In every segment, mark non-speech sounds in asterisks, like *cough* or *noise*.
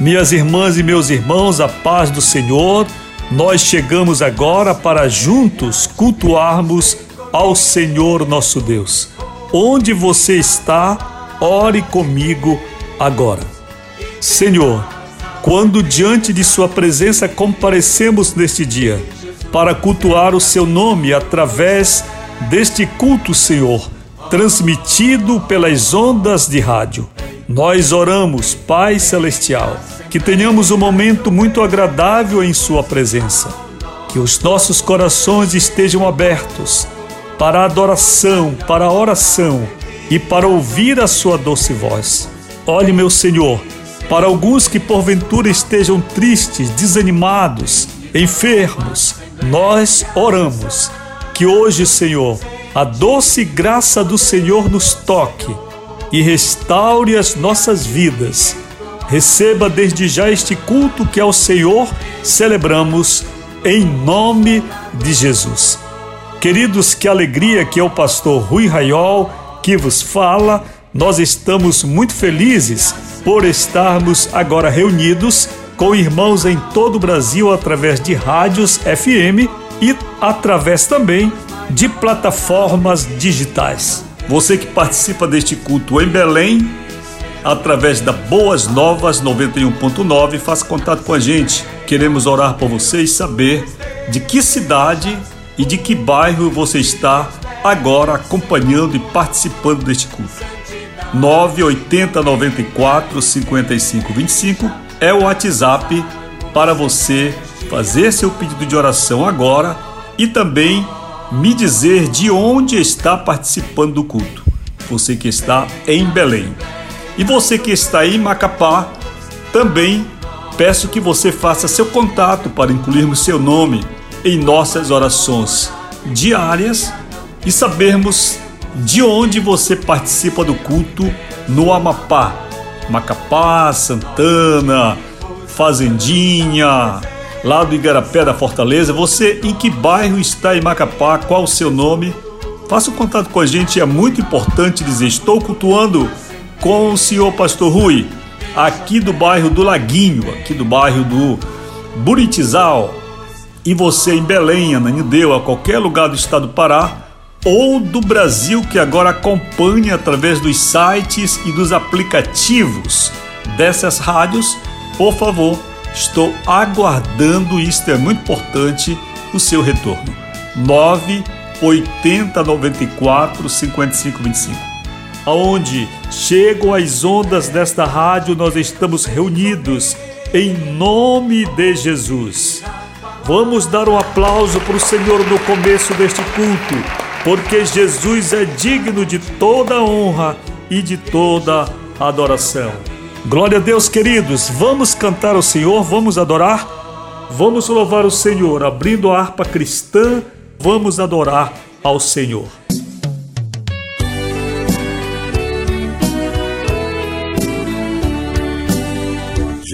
Minhas irmãs e meus irmãos, a paz do Senhor, nós chegamos agora para juntos cultuarmos ao Senhor nosso Deus. Onde você está, ore comigo agora. Senhor, quando diante de Sua presença comparecemos neste dia para cultuar o Seu nome através deste culto, Senhor, transmitido pelas ondas de rádio. Nós oramos, Pai Celestial, que tenhamos um momento muito agradável em Sua presença, que os nossos corações estejam abertos para a adoração, para a oração e para ouvir a Sua doce voz. Olhe, meu Senhor, para alguns que porventura estejam tristes, desanimados, enfermos, nós oramos que hoje, Senhor, a doce graça do Senhor nos toque e restaure as nossas vidas. Receba desde já este culto que ao Senhor celebramos em nome de Jesus. Queridos, que alegria que é o pastor Rui Raiol que vos fala. Nós estamos muito felizes por estarmos agora reunidos com irmãos em todo o Brasil através de rádios FM e através também de plataformas digitais. Você que participa deste culto em Belém, através da Boas Novas 91.9, faça contato com a gente. Queremos orar por você e saber de que cidade e de que bairro você está agora acompanhando e participando deste culto. 980 94 55 25 é o WhatsApp para você fazer seu pedido de oração agora e também me dizer de onde está participando do culto. Você que está em Belém. E você que está em Macapá, também peço que você faça seu contato para incluirmos seu nome em nossas orações diárias e sabermos de onde você participa do culto no Amapá, Macapá, Santana, Fazendinha, lá do Igarapé da Fortaleza. Você em que bairro está em Macapá? Qual o seu nome? Faça um contato com a gente, é muito importante dizer: estou cultuando com o senhor Pastor Rui, aqui do bairro do Laguinho, aqui do bairro do Buritizal. E você em Belém, Ananideu, a qualquer lugar do estado do Pará ou do Brasil que agora acompanha através dos sites e dos aplicativos dessas rádios, por favor, Estou aguardando, isto é muito importante, o seu retorno. 9 80 94 55 25. Aonde chegam as ondas desta rádio, nós estamos reunidos em nome de Jesus. Vamos dar um aplauso para o Senhor no começo deste culto, porque Jesus é digno de toda honra e de toda adoração. Glória a Deus, queridos. Vamos cantar ao Senhor, vamos adorar, vamos louvar o Senhor, abrindo a harpa cristã, vamos adorar ao Senhor.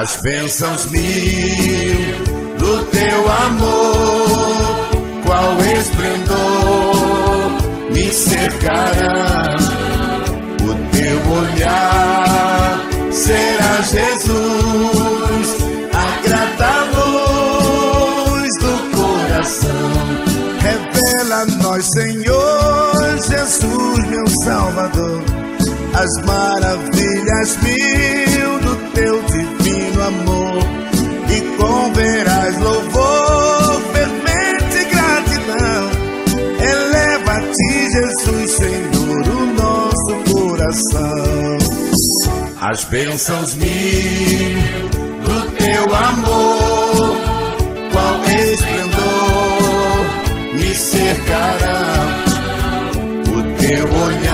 As bênçãos mil do teu amor, qual esplendor me cercará o teu olhar será Jesus, a grata luz do coração. Revela a nós, Senhor Jesus, meu Salvador, as maravilhas mil amor, e converás louvor, fervente gratidão. Eleva a ti, Jesus, Senhor, o nosso coração. As bênçãos mil do teu amor, qual esplendor me cercará. O teu olhar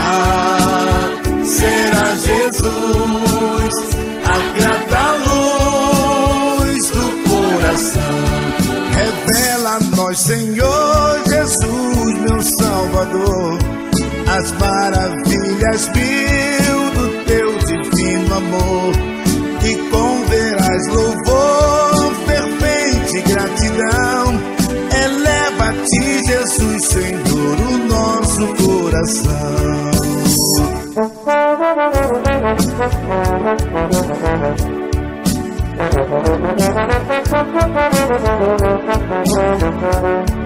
Salvador, as maravilhas mil do teu divino amor. E converás louvor, fervente gratidão. Eleva a ti, Jesus, Senhor, o nosso coração. Revela a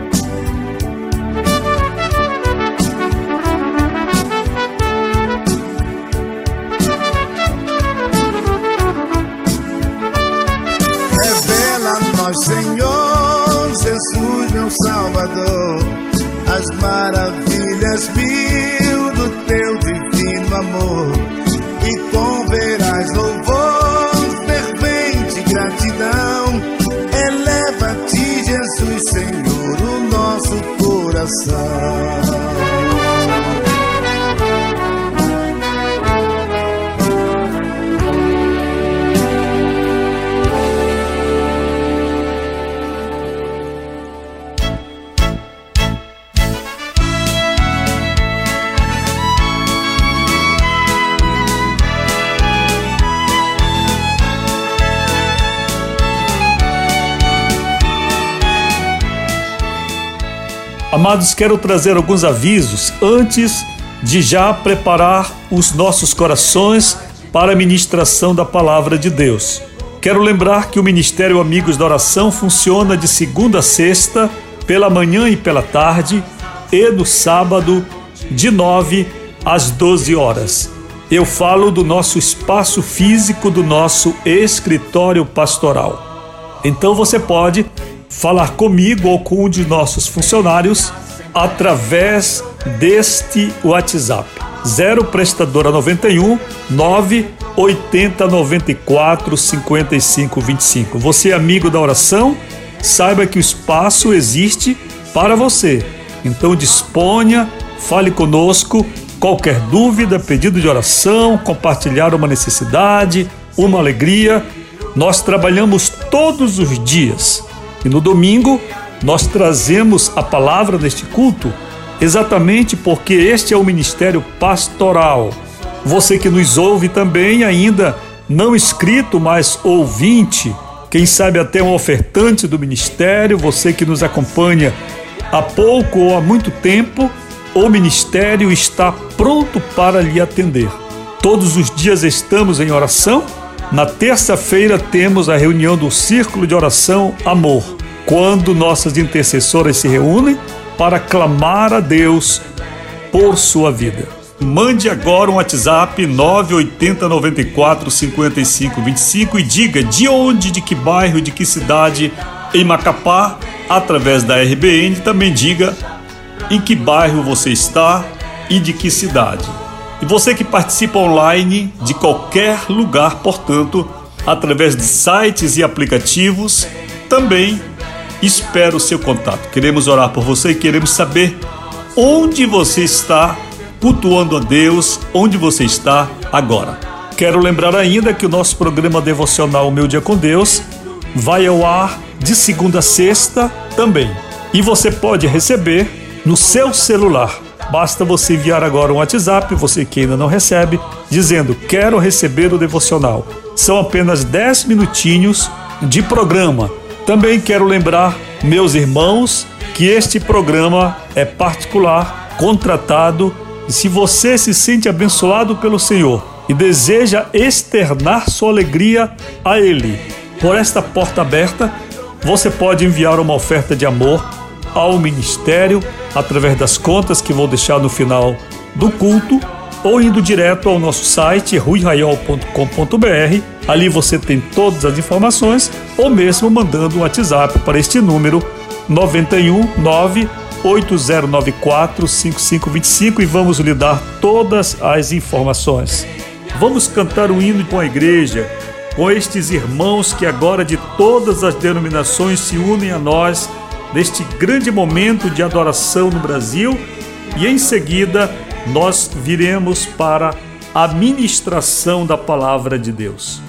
nós, Senhor Jesus, meu Salvador, as maravilhas mil do teu divino amor. E converás louvor, fervente gratidão. Eleva a ti, Jesus, Senhor, o nosso coração. Amados, quero trazer alguns avisos antes de já preparar os nossos corações para a ministração da palavra de Deus. Quero lembrar que o Ministério Amigos da Oração funciona de segunda a sexta, pela manhã e pela tarde, e no sábado, de 9 às 12 horas. Eu falo do nosso espaço físico, do nosso escritório pastoral. Então você pode falar comigo ou com um de nossos funcionários através deste WhatsApp. 0 prestadora 91 9 80 94 55 25. Você é amigo da oração? Saiba que o espaço existe para você. Então disponha, fale conosco. Qualquer dúvida, pedido de oração, compartilhar uma necessidade, uma alegria, nós trabalhamos todos os dias. E no domingo nós trazemos a palavra neste culto exatamente porque este é o ministério pastoral. Você que nos ouve também, ainda não inscrito, mas ouvinte, quem sabe até um ofertante do ministério, você que nos acompanha há pouco ou há muito tempo, o ministério está pronto para lhe atender. Todos os dias estamos em oração. Na terça-feira temos a reunião do Círculo de Oração Amor, quando nossas intercessoras se reúnem para clamar a Deus por sua vida. Mande agora um WhatsApp 980 94 55 25 e diga de onde, de que bairro, de que cidade em Macapá, através da RBN. Também diga em que bairro você está e de que cidade. E você que participa online de qualquer lugar, portanto, através de sites e aplicativos, também espero o seu contato. Queremos orar por você e queremos saber onde você está cultuando a Deus, onde você está agora. Quero lembrar ainda que o nosso programa devocional Meu Dia com Deus vai ao ar de segunda a sexta também. E você pode receber no seu celular. Basta você enviar agora um WhatsApp, você que ainda não recebe, dizendo: Quero receber o devocional. São apenas 10 minutinhos de programa. Também quero lembrar, meus irmãos, que este programa é particular, contratado, e se você se sente abençoado pelo Senhor, e deseja externar sua alegria a Ele. Por esta porta aberta, você pode enviar uma oferta de amor ao ministério através das contas que vou deixar no final do culto ou indo direto ao nosso site ruiraiol.com.br. Ali você tem todas as informações ou mesmo mandando um WhatsApp para este número 91 9 8094 5525 e vamos lhe dar todas as informações. Vamos cantar um hino com a igreja, com estes irmãos que agora de todas as denominações se unem a nós neste grande momento de adoração no Brasil e em seguida nós viremos para a ministração da palavra de Deus.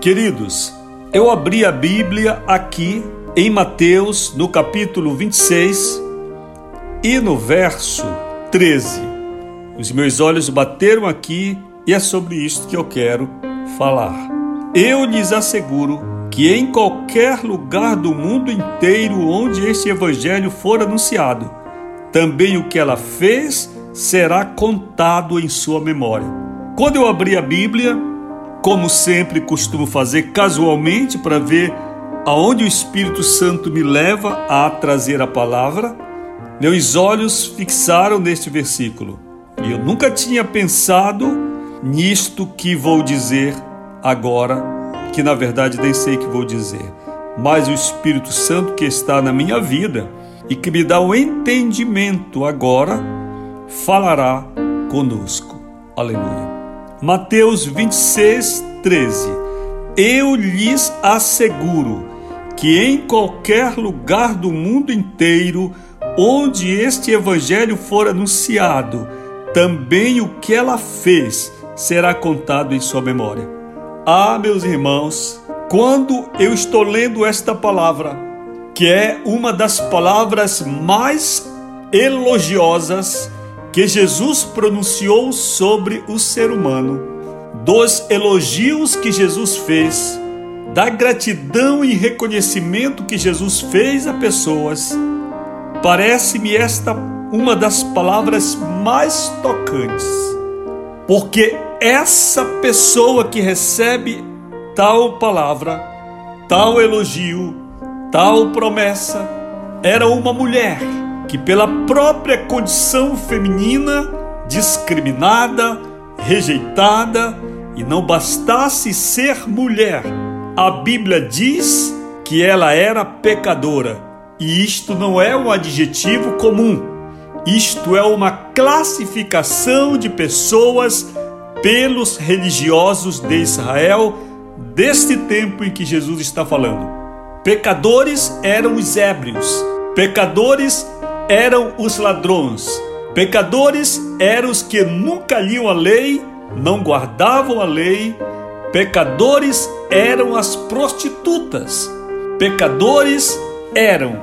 Queridos, eu abri a Bíblia aqui em Mateus, no capítulo 26 e no verso 13. Os meus olhos bateram aqui e é sobre isto que eu quero falar. Eu lhes asseguro que em qualquer lugar do mundo inteiro onde este evangelho for anunciado, também o que ela fez será contado em sua memória. Quando eu abri a Bíblia, como sempre costumo fazer casualmente para ver aonde o Espírito Santo me leva a trazer a palavra, meus olhos fixaram neste versículo. E eu nunca tinha pensado nisto que vou dizer agora, que na verdade nem sei que vou dizer. Mas o Espírito Santo que está na minha vida e que me dá o entendimento agora, falará conosco. Aleluia. Mateus 26, 13. Eu lhes asseguro que em qualquer lugar do mundo inteiro onde este evangelho for anunciado, também o que ela fez será contado em sua memória. Ah, meus irmãos, quando eu estou lendo esta palavra, que é uma das palavras mais elogiosas que Jesus pronunciou sobre o ser humano, dos elogios que Jesus fez, da gratidão e reconhecimento que Jesus fez a pessoas, parece-me esta uma das palavras mais tocantes, porque essa pessoa que recebe tal palavra, tal elogio, tal promessa, era uma mulher que, pela própria condição feminina, discriminada, rejeitada, e não bastasse ser mulher, a Bíblia diz que ela era pecadora. E isto não é um adjetivo comum, isto é uma classificação de pessoas pelos religiosos de Israel deste tempo em que Jesus está falando. Pecadores eram os ébrios, pecadores eram os ladrões, pecadores eram os que nunca liam a lei, não guardavam a lei, pecadores eram as prostitutas, pecadores eram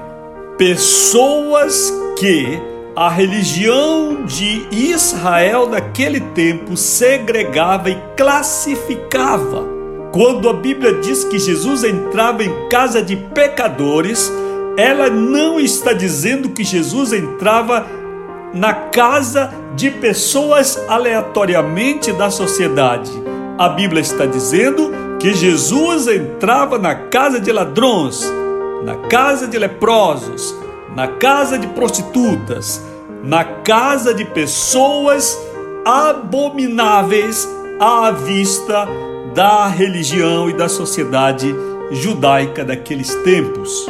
pessoas que a religião de Israel naquele tempo segregava e classificava. Quando a Bíblia diz que Jesus entrava em casa de pecadores, ela não está dizendo que Jesus entrava na casa de pessoas aleatoriamente da sociedade. A Bíblia está dizendo que Jesus entrava na casa de ladrões, na casa de leprosos, na casa de prostitutas, na casa de pessoas abomináveis à vista da religião e da sociedade judaica daqueles tempos.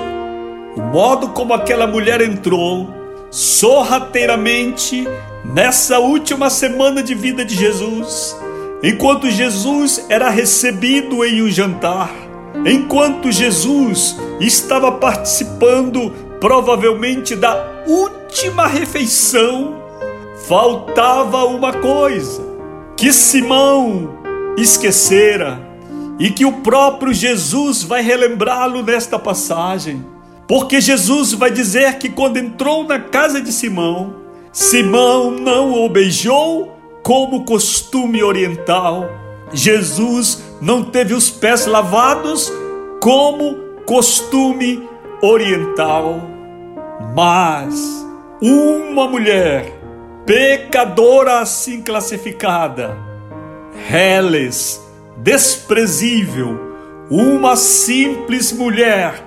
O modo como aquela mulher entrou sorrateiramente nessa última semana de vida de Jesus, enquanto Jesus era recebido em um jantar, enquanto Jesus estava participando provavelmente da última refeição, faltava uma coisa que Simão esquecera e que o próprio Jesus vai relembrá-lo nesta passagem. Porque Jesus vai dizer que quando entrou na casa de Simão, Simão não o beijou como costume oriental. Jesus não teve os pés lavados como costume oriental. Mas uma mulher pecadora assim classificada, reles, desprezível, uma simples mulher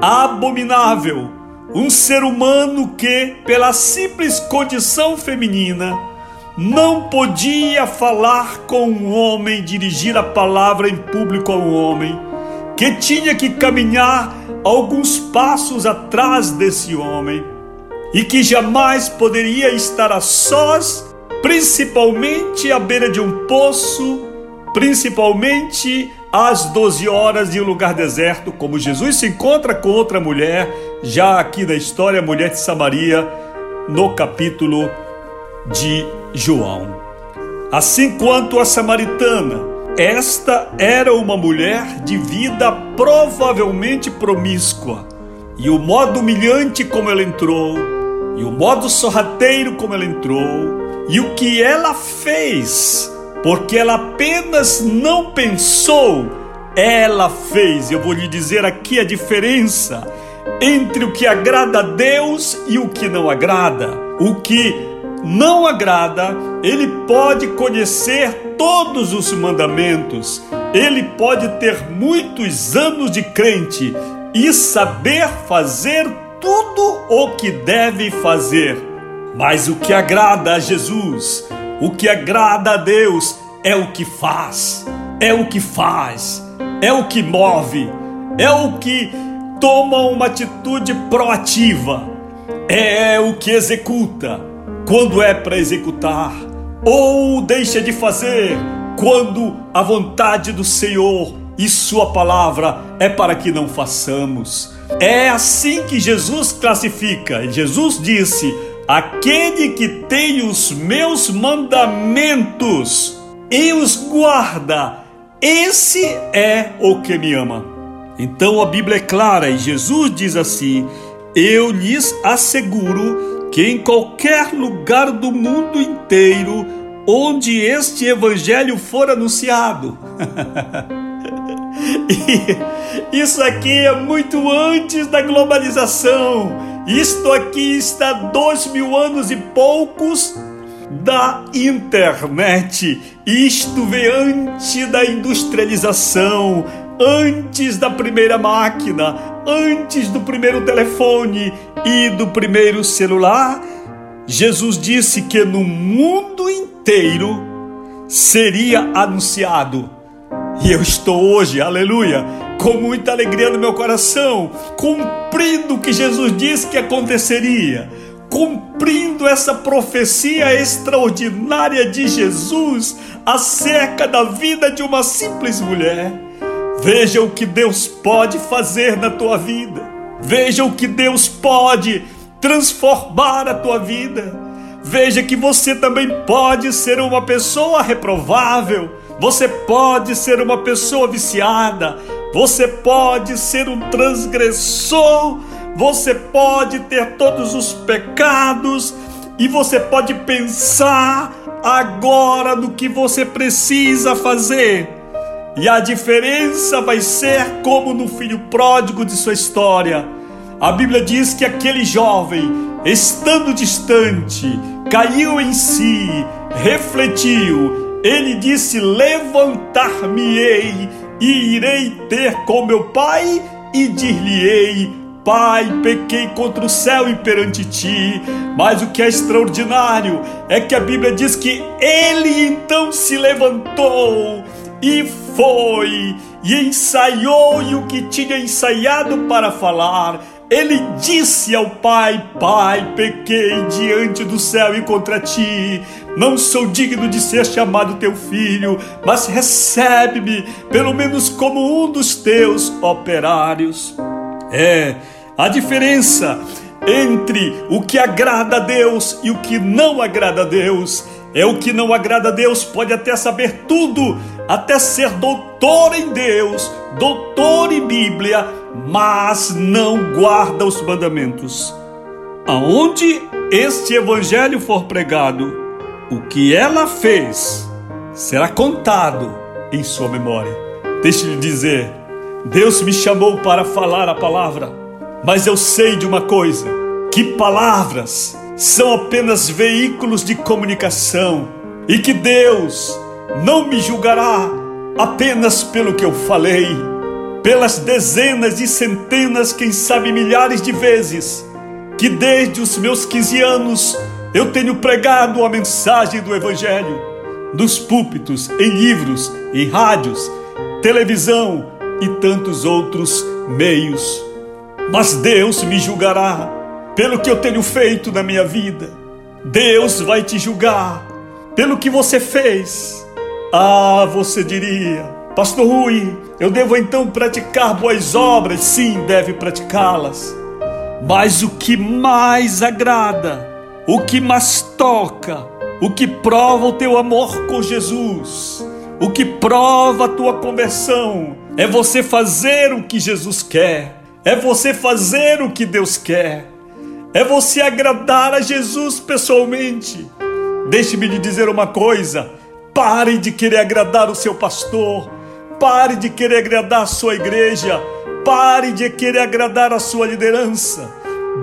abominável, um ser humano que, pela simples condição feminina, não podia falar com um homem, dirigir a palavra em público a um homem, que tinha que caminhar alguns passos atrás desse homem e que jamais poderia estar a sós, principalmente à beira de um poço, principalmente às 12 horas em um lugar deserto, como Jesus se encontra com outra mulher, já aqui na história, a mulher de Samaria, no capítulo de João. Assim quanto a samaritana esta era uma mulher de vida provavelmente promíscua. E o modo humilhante como ela entrou, e o modo sorrateiro como ela entrou, e o que ela fez, porque ela apenas não pensou, ela fez. Eu vou lhe dizer aqui a diferença entre o que agrada a Deus e o que não agrada. O que não agrada, ele pode conhecer todos os mandamentos, ele pode ter muitos anos de crente e saber fazer tudo o que deve fazer. Mas o que agrada a Jesus, o que agrada a Deus, é o que faz, é o que faz, é o que move, é o que toma uma atitude proativa, é o que executa quando é para executar, ou deixa de fazer quando a vontade do Senhor e Sua palavra é para que não façamos. É assim que Jesus classifica. Jesus disse: Aquele que tem os meus mandamentos e os guarda, esse é o que me ama. Então a Bíblia é clara e Jesus diz assim: Eu lhes asseguro que em qualquer lugar do mundo inteiro onde este evangelho for anunciado. *laughs* e isso aqui é muito antes da globalização. Isto aqui está dois mil anos e poucos da internet. Isto vem antes da industrialização, antes da primeira máquina, antes do primeiro telefone e do primeiro celular, Jesus disse que no mundo inteiro seria anunciado. E eu estou hoje, aleluia, com muita alegria no meu coração, cumprindo o que Jesus disse que aconteceria, cumprindo essa profecia extraordinária de Jesus acerca da vida de uma simples mulher Veja o que Deus pode fazer na tua vida. Veja o que Deus pode transformar a tua vida. Veja que você também pode ser uma pessoa reprovável. Você pode ser uma pessoa viciada. Você pode ser um transgressor. Você pode ter todos os pecados. E você pode pensar agora no que você precisa fazer e a diferença vai ser como no filho pródigo de sua história. A Bíblia diz que aquele jovem, estando distante, caiu em si, refletiu. Ele disse: Levantar-me-ei e irei ter com meu pai e dir-lhe-ei: Pai, pequei contra o céu e perante ti. Mas o que é extraordinário é que a Bíblia diz que ele então se levantou e foi e ensaiou e o que tinha ensaiado para falar. Ele disse ao Pai: Pai, pequei diante do céu e contra ti. Não sou digno de ser chamado teu filho, mas recebe-me, pelo menos como um dos teus operários. É a diferença entre o que agrada a Deus e o que não agrada a Deus. É o que não agrada a Deus, pode até saber tudo, até ser doutor em Deus, doutor em Bíblia, mas não guarda os mandamentos. Aonde este evangelho for pregado, o que ela fez será contado em sua memória. Deixe-lhe dizer, Deus me chamou para falar a palavra, mas eu sei de uma coisa: que palavras são apenas veículos de comunicação e que Deus não me julgará apenas pelo que eu falei, pelas dezenas e centenas, quem sabe milhares de vezes, que desde os meus 15 anos eu tenho pregado a mensagem do Evangelho, nos púlpitos, em livros, em rádios, televisão e tantos outros meios. Mas Deus me julgará pelo que eu tenho feito na minha vida. Deus vai te julgar pelo que você fez. Ah, você diria, Pastor Rui, eu devo então praticar boas obras? Sim, deve praticá-las. Mas o que mais agrada, o que mais toca, o que prova o teu amor com Jesus, O que prova a tua conversão é você fazer o que Jesus quer, é você fazer o que Deus quer, é você agradar a Jesus pessoalmente. Deixe-me lhe dizer uma coisa: pare de querer agradar o seu pastor, pare de querer agradar a sua igreja, pare de querer agradar a sua liderança.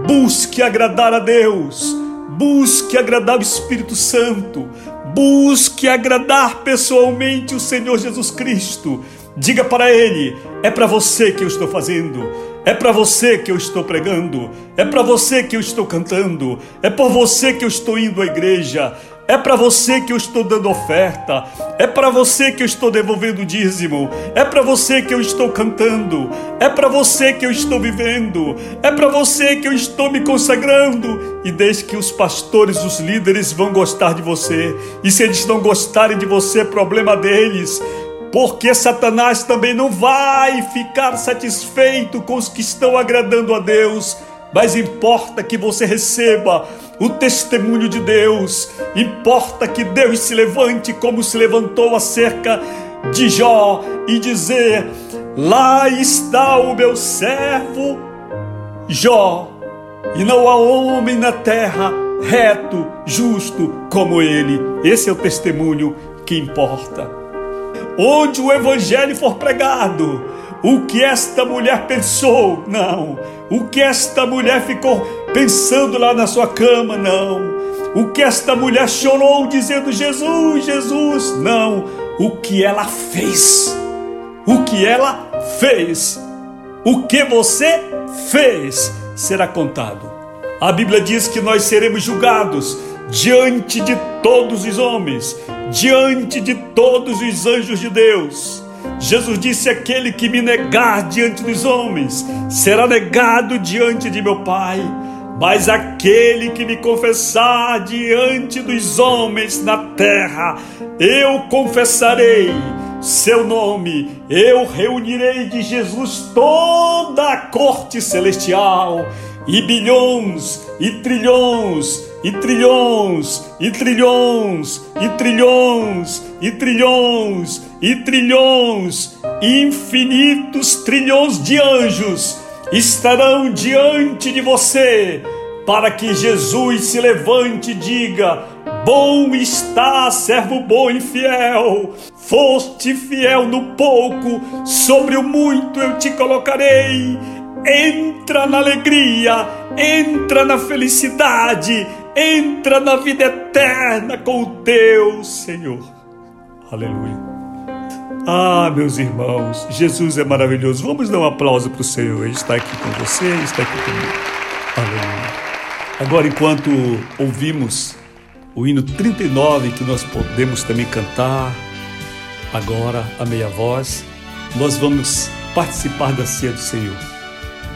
Busque agradar a Deus, busque agradar o Espírito Santo, busque agradar pessoalmente o Senhor Jesus Cristo. Diga para Ele: é para você que eu estou fazendo, é para você que eu estou pregando, é para você que eu estou cantando, é por você que eu estou indo à igreja, é para você que eu estou dando oferta, é para você que eu estou devolvendo dízimo, é para você que eu estou cantando, é para você que eu estou vivendo, é para você que eu estou me consagrando. E desde que os pastores, os líderes vão gostar de você, e se eles não gostarem de você, é problema deles. Porque Satanás também não vai ficar satisfeito com os que estão agradando a Deus, mas importa que você receba o testemunho de Deus. Importa que Deus se levante como se levantou acerca de Jó e dizer: Lá está o meu servo Jó, e não há homem na terra reto, justo como ele. Esse é o testemunho que importa. Onde o evangelho for pregado, o que esta mulher pensou, não. O que esta mulher ficou pensando lá na sua cama, não. O que esta mulher chorou dizendo Jesus, Jesus, não. O que ela fez. O que ela fez. O que você fez será contado. A Bíblia diz que nós seremos julgados diante de todos os homens, diante de todos os anjos de Deus. Jesus disse: Aquele que me negar diante dos homens será negado diante de meu Pai. Mas aquele que me confessar diante dos homens na terra, eu confessarei seu nome, eu reunirei de Jesus toda a corte celestial, e bilhões, e trilhões, e trilhões, e trilhões, e trilhões, e trilhões, e trilhões, infinitos trilhões de anjos estarão diante de você, para que Jesus se levante e diga: Bom está, servo bom e fiel. Foste fiel no pouco, sobre o muito eu te colocarei. Entra na alegria, entra na felicidade, entra na vida eterna com o teu Senhor. Aleluia. Ah, meus irmãos, Jesus é maravilhoso. Vamos dar um aplauso para o Senhor. Ele está aqui com você, está aqui comigo. Aleluia. Agora, enquanto ouvimos o hino 39, que nós podemos também cantar agora a meia voz, nós vamos participar da ceia do Senhor.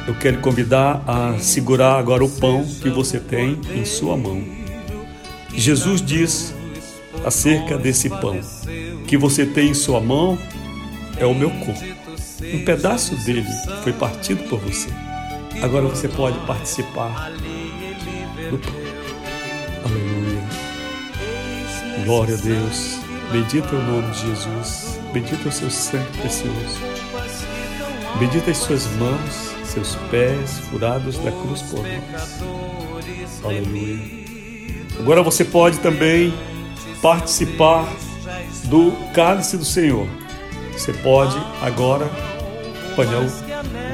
Eu quero convidar a segurar agora o pão que você tem em sua mão. Jesus diz acerca desse pão que você tem em sua mão é o meu corpo. Um pedaço dele foi partido por você. Agora você pode participar do pão. Aleluia. Glória a Deus. Bendito é o nome de Jesus. Bendito é o seu sangue precioso. Bendita as suas mãos, seus pés furados da cruz por nós. Aleluia. Agora você pode também participar do cálice do Senhor. Você pode agora apanhar o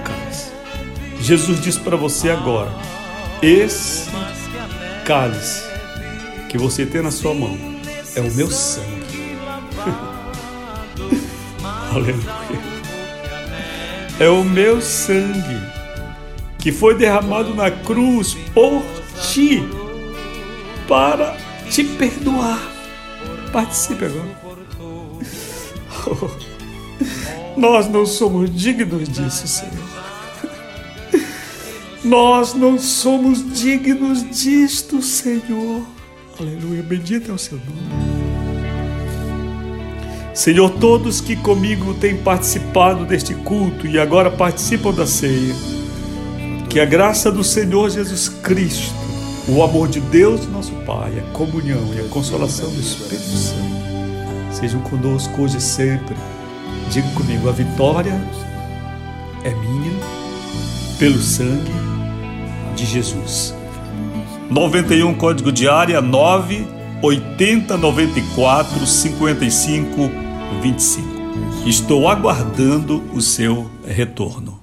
cálice. Jesus diz para você agora: esse cálice que você tem na sua mão é o meu sangue. *laughs* Aleluia. É o meu sangue que foi derramado na cruz por ti para te perdoar. Participe agora. *laughs* nós não somos dignos disso, Senhor. Nós não somos dignos disto, Senhor. Aleluia, bendito é o seu nome. Senhor, todos que comigo têm participado deste culto e agora participam da ceia, que a graça do Senhor Jesus Cristo, o amor de Deus, nosso Pai, a comunhão e a consolação do Espírito Santo sejam conosco hoje e sempre. Diga comigo: a vitória é minha pelo sangue de Jesus. 91 código de área 9 80 94 55 25. Estou aguardando o seu retorno.